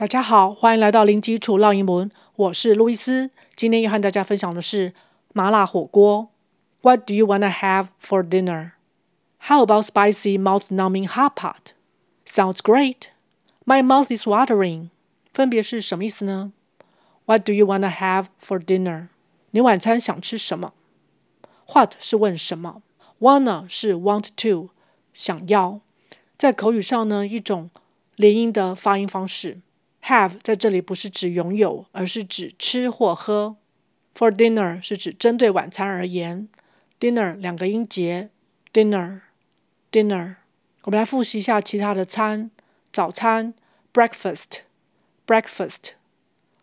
大家好，欢迎来到零基础绕英文，我是路易斯。今天要和大家分享的是麻辣火锅。What do you wanna have for dinner? How about spicy mouth-numbing hot pot? Sounds great. My mouth is watering. 分别是什么意思呢？What do you wanna have for dinner? 你晚餐想吃什么？What 是问什么？Wanna 是 want to 想要，在口语上呢，一种连音的发音方式。Have 在这里不是指拥有，而是指吃或喝。For dinner 是指针对晚餐而言。Dinner 两个音节，dinner，dinner。我们来复习一下其他的餐：早餐，breakfast，breakfast；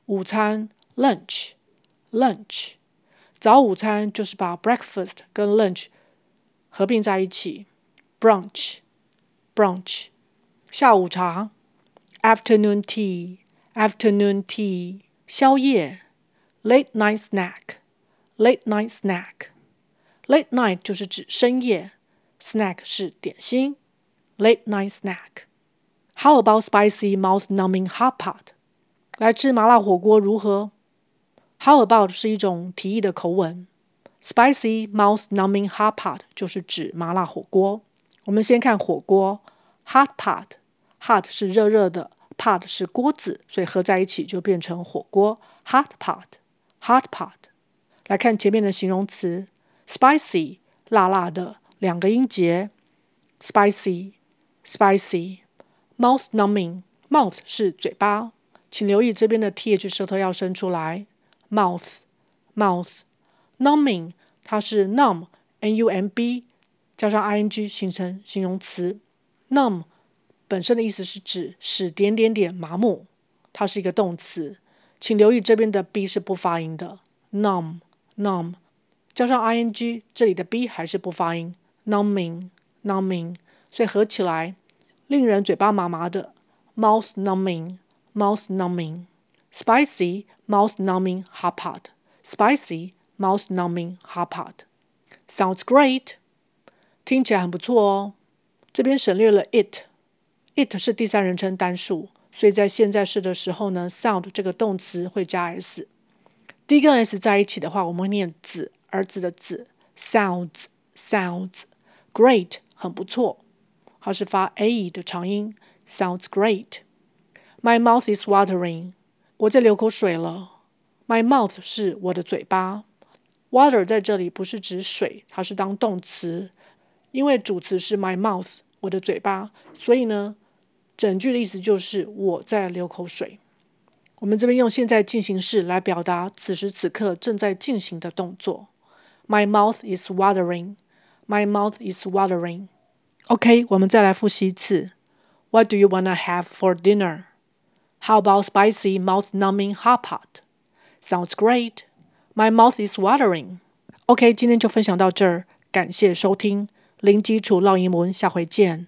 午餐，lunch，lunch。早午餐就是把 breakfast 跟 lunch 合并在一起，brunch，brunch。下午茶。Afternoon tea, afternoon tea，宵夜。Late night snack, late night snack。Late night 就是指深夜，snack 是点心。Late night snack。How about spicy mouth-numbing hot pot？来吃麻辣火锅如何？How about 是一种提议的口吻。Spicy mouth-numbing hot pot 就是指麻辣火锅。我们先看火锅，hot pot，hot 是热热的。 Pot 是锅子，所以合在一起就变成火锅，hot pot，hot pot。来看前面的形容词，spicy 辣辣的，两个音节，spicy，spicy。mouth-numbing，mouth 是嘴巴，请留意这边的 th 舌头要伸出来，mouth，mouth。numbing 它是 numb，n-u-m-b 加上 ing 形成形容词，num。本身的意思是指使点点点麻木，它是一个动词，请留意这边的 b 是不发音的，num num，加上 ing，这里的 b 还是不发音，numbing numbing，所以合起来令人嘴巴麻麻的，mouth numbing mouth numbing，spicy mouth numbing hot pot，spicy mouth numbing hot pot，sounds great，听起来很不错哦，这边省略了 it。It 是第三人称单数，所以在现在式的时候呢，sound 这个动词会加 s。D 跟 s 在一起的话，我们会念子儿子的子，sounds sounds great 很不错，它是发 a 的长音，sounds great。My mouth is watering，我在流口水了。My mouth 是我的嘴巴，water 在这里不是指水，它是当动词，因为主词是 my mouth 我的嘴巴，所以呢。整句的意思就是我在流口水。我们这边用现在进行式来表达此时此刻正在进行的动作。My mouth is watering. My mouth is watering. OK，我们再来复习一次。What do you wanna have for dinner? How about spicy mouth-numbing hot pot? Sounds great. My mouth is watering. OK，今天就分享到这儿，感谢收听，零基础绕英文，下回见。